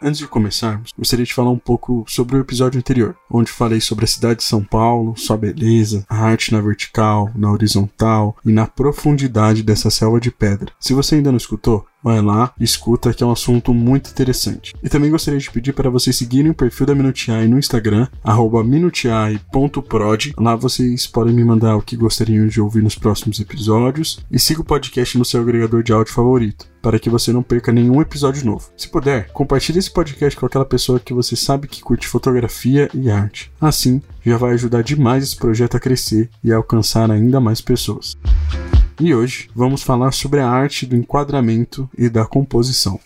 Antes de começarmos, gostaria de falar um pouco sobre o episódio anterior, onde falei sobre a cidade de São Paulo, sua beleza, a arte na vertical, na horizontal e na profundidade dessa selva de pedra. Se você ainda não escutou, vai lá, escuta que é um assunto muito interessante. E também gostaria de pedir para vocês seguirem o perfil da Minutiai no Instagram, minutiai.prod. Lá vocês podem me mandar o que gostariam de ouvir nos próximos episódios e siga o podcast no seu agregador de áudio favorito para que você não perca nenhum episódio novo. Se puder, compartilhe esse podcast com aquela pessoa que você sabe que curte fotografia e arte. Assim, já vai ajudar demais esse projeto a crescer e a alcançar ainda mais pessoas. E hoje vamos falar sobre a arte do enquadramento e da composição.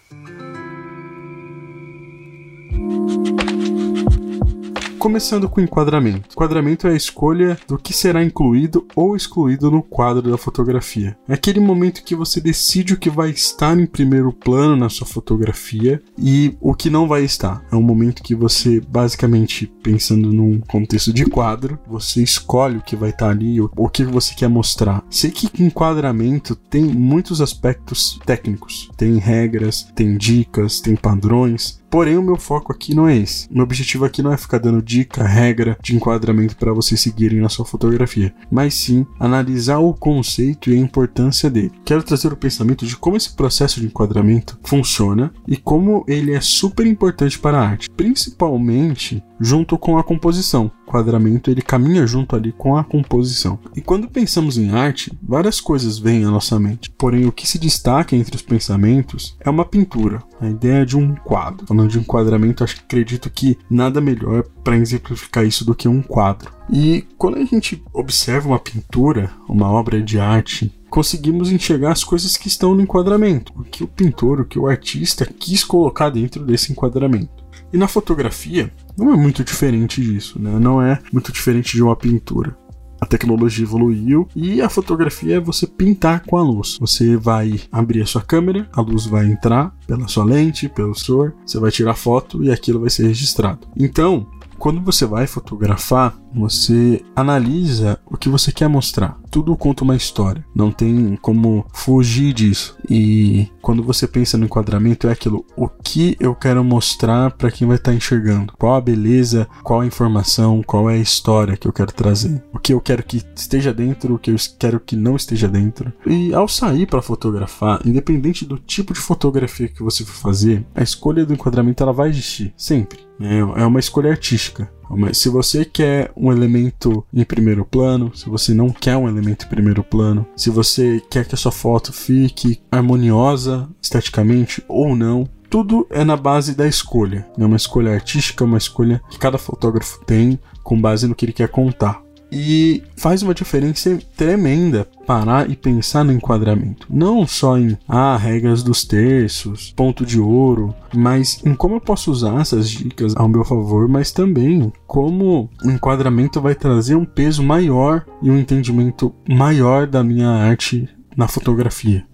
Começando com o enquadramento. Enquadramento é a escolha do que será incluído ou excluído no quadro da fotografia. É aquele momento que você decide o que vai estar em primeiro plano na sua fotografia e o que não vai estar. É um momento que você, basicamente, pensando num contexto de quadro, você escolhe o que vai estar ali, o que você quer mostrar. Sei que enquadramento tem muitos aspectos técnicos, tem regras, tem dicas, tem padrões, Porém, o meu foco aqui não é esse. Meu objetivo aqui não é ficar dando dica, regra de enquadramento para vocês seguirem na sua fotografia, mas sim analisar o conceito e a importância dele. Quero trazer o pensamento de como esse processo de enquadramento funciona e como ele é super importante para a arte, principalmente junto com a composição. O quadramento ele caminha junto ali com a composição. E quando pensamos em arte, várias coisas vêm à nossa mente. Porém, o que se destaca entre os pensamentos é uma pintura, a ideia de um quadro. Falando de enquadramento, acho que acredito que nada melhor para exemplificar isso do que um quadro. E quando a gente observa uma pintura, uma obra de arte, conseguimos enxergar as coisas que estão no enquadramento, o que o pintor, o que o artista quis colocar dentro desse enquadramento. E na fotografia, não é muito diferente disso, né? Não é muito diferente de uma pintura. A tecnologia evoluiu e a fotografia é você pintar com a luz. Você vai abrir a sua câmera, a luz vai entrar pela sua lente, pelo sensor, você vai tirar foto e aquilo vai ser registrado. Então, quando você vai fotografar, você analisa o que você quer mostrar. Tudo conta uma história, não tem como fugir disso. E quando você pensa no enquadramento, é aquilo: o que eu quero mostrar para quem vai estar tá enxergando? Qual a beleza, qual a informação, qual é a história que eu quero trazer? O que eu quero que esteja dentro, o que eu quero que não esteja dentro. E ao sair para fotografar, independente do tipo de fotografia que você for fazer, a escolha do enquadramento ela vai existir sempre. É, é uma escolha artística. Mas se você quer um elemento em primeiro plano, se você não quer um elemento em primeiro plano, se você quer que a sua foto fique harmoniosa esteticamente ou não, tudo é na base da escolha. É uma escolha artística, uma escolha que cada fotógrafo tem com base no que ele quer contar. E faz uma diferença tremenda parar e pensar no enquadramento. Não só em ah, regras dos terços, ponto de ouro, mas em como eu posso usar essas dicas ao meu favor, mas também como o enquadramento vai trazer um peso maior e um entendimento maior da minha arte na fotografia.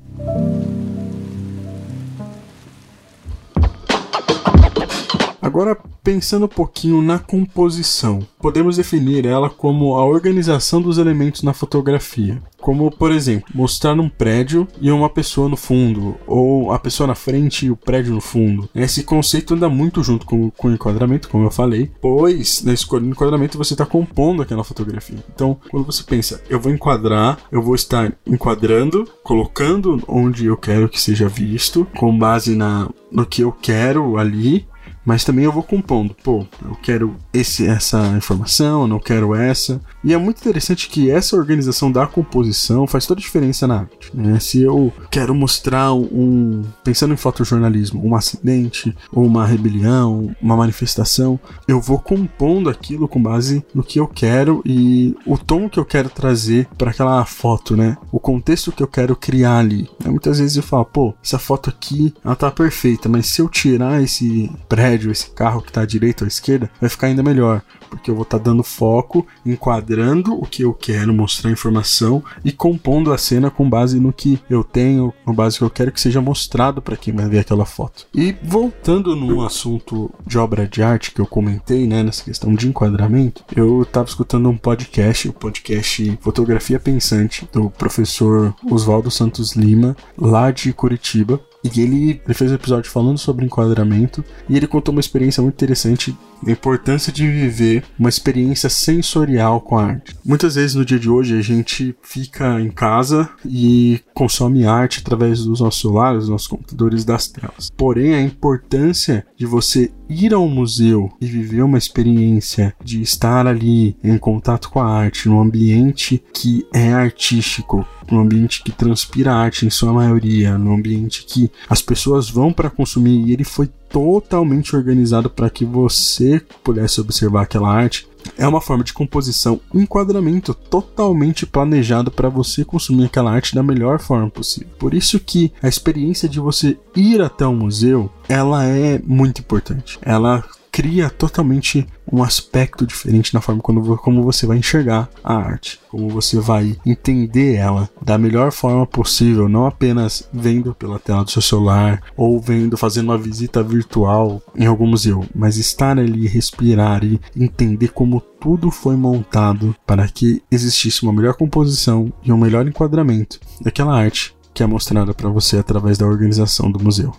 Agora, pensando um pouquinho na composição, podemos definir ela como a organização dos elementos na fotografia. Como, por exemplo, mostrar um prédio e uma pessoa no fundo, ou a pessoa na frente e o prédio no fundo. Esse conceito anda muito junto com, com o enquadramento, como eu falei, pois na escolha do enquadramento você está compondo aquela fotografia. Então, quando você pensa, eu vou enquadrar, eu vou estar enquadrando, colocando onde eu quero que seja visto, com base na, no que eu quero ali, mas também eu vou compondo. Pô, eu quero esse, essa informação, eu não quero essa. E é muito interessante que essa organização da composição faz toda a diferença na arte. Né? Se eu quero mostrar um. Pensando em fotojornalismo, um acidente, ou uma rebelião, uma manifestação, eu vou compondo aquilo com base no que eu quero e o tom que eu quero trazer para aquela foto, né? O contexto que eu quero criar ali. Muitas vezes eu falo, pô, essa foto aqui, ela tá perfeita, mas se eu tirar esse prédio prédio, esse carro que está à direita ou à esquerda, vai ficar ainda melhor, porque eu vou estar tá dando foco, enquadrando o que eu quero, mostrar informação e compondo a cena com base no que eu tenho, com base no que eu quero que seja mostrado para quem vai ver aquela foto. E voltando no assunto de obra de arte que eu comentei, né, nessa questão de enquadramento, eu estava escutando um podcast, o podcast Fotografia Pensante, do professor Oswaldo Santos Lima, lá de Curitiba. E ele, ele fez um episódio falando sobre enquadramento e ele contou uma experiência muito interessante a importância de viver uma experiência sensorial com a arte. Muitas vezes no dia de hoje a gente fica em casa e consome arte através dos nossos celulares, dos nossos computadores, das telas. Porém, a importância de você ir ao museu e viver uma experiência de estar ali em contato com a arte, num ambiente que é artístico, num ambiente que transpira arte em sua maioria, num ambiente que as pessoas vão para consumir e ele foi totalmente organizado para que você pudesse observar aquela arte. É uma forma de composição, enquadramento totalmente planejado para você consumir aquela arte da melhor forma possível. Por isso que a experiência de você ir até um museu, ela é muito importante. Ela cria totalmente um aspecto diferente na forma quando, como você vai enxergar a arte, como você vai entender ela da melhor forma possível, não apenas vendo pela tela do seu celular ou vendo fazendo uma visita virtual em algum museu, mas estar ali, respirar e entender como tudo foi montado para que existisse uma melhor composição e um melhor enquadramento daquela arte que é mostrada para você através da organização do museu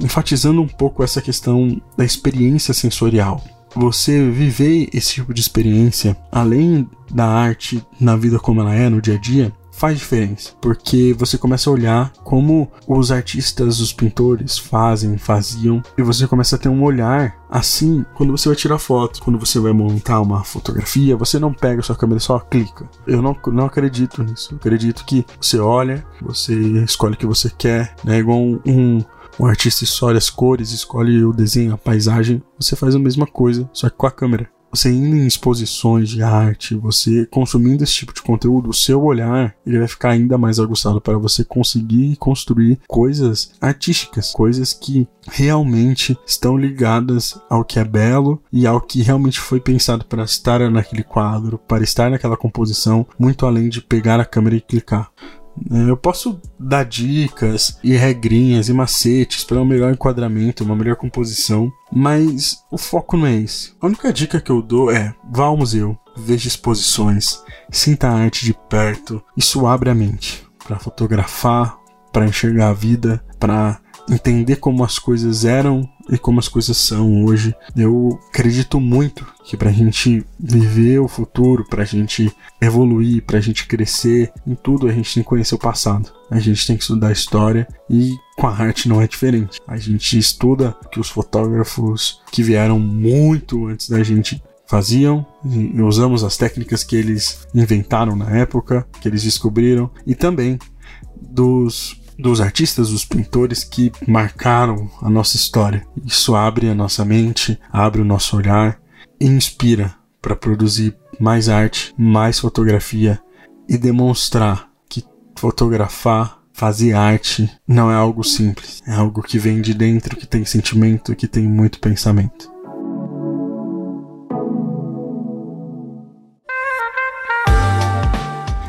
enfatizando um pouco essa questão da experiência sensorial. Você viver esse tipo de experiência, além da arte na vida como ela é no dia a dia, faz diferença, porque você começa a olhar como os artistas, os pintores fazem, faziam, e você começa a ter um olhar assim quando você vai tirar foto, quando você vai montar uma fotografia, você não pega a sua câmera só clica. Eu não, não acredito nisso. Eu acredito que você olha, você escolhe o que você quer, né? Igual um o artista escolhe as cores, escolhe o desenho, a paisagem, você faz a mesma coisa, só que com a câmera. Você indo em exposições de arte, você consumindo esse tipo de conteúdo, o seu olhar ele vai ficar ainda mais aguçado para você conseguir construir coisas artísticas, coisas que realmente estão ligadas ao que é belo e ao que realmente foi pensado para estar naquele quadro, para estar naquela composição, muito além de pegar a câmera e clicar. É, eu posso dar dicas e regrinhas e macetes para um melhor enquadramento, uma melhor composição, mas o foco não é esse. A única dica que eu dou é vá ao museu, veja exposições, sinta a arte de perto. Isso abre a mente para fotografar, para enxergar a vida, para entender como as coisas eram e como as coisas são hoje. Eu acredito muito que pra gente viver o futuro, pra gente evoluir, pra gente crescer em tudo, a gente tem que conhecer o passado. A gente tem que estudar a história e com a arte não é diferente. A gente estuda que os fotógrafos que vieram muito antes da gente faziam, usamos as técnicas que eles inventaram na época, que eles descobriram, e também dos dos artistas, dos pintores que marcaram a nossa história. Isso abre a nossa mente, abre o nosso olhar e inspira para produzir mais arte, mais fotografia e demonstrar que fotografar, fazer arte não é algo simples, é algo que vem de dentro, que tem sentimento, que tem muito pensamento.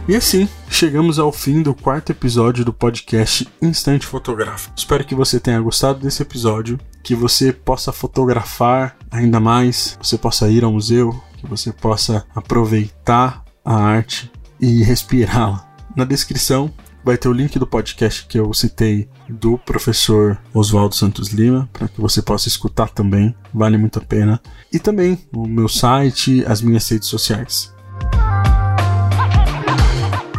E assim, chegamos ao fim do quarto episódio do podcast Instante Fotográfico. Espero que você tenha gostado desse episódio, que você possa fotografar ainda mais, você possa ir ao museu, que você possa aproveitar a arte e respirá-la. Na descrição vai ter o link do podcast que eu citei do professor Oswaldo Santos Lima, para que você possa escutar também, vale muito a pena. E também o meu site, as minhas redes sociais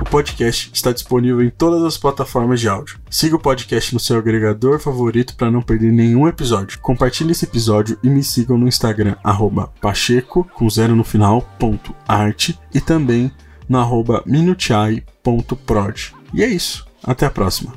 podcast está disponível em todas as plataformas de áudio. Siga o podcast no seu agregador favorito para não perder nenhum episódio. Compartilhe esse episódio e me sigam no Instagram, pacheco, com zero no final, ponto, arte, e também no arroba minutiai.prod. E é isso. Até a próxima.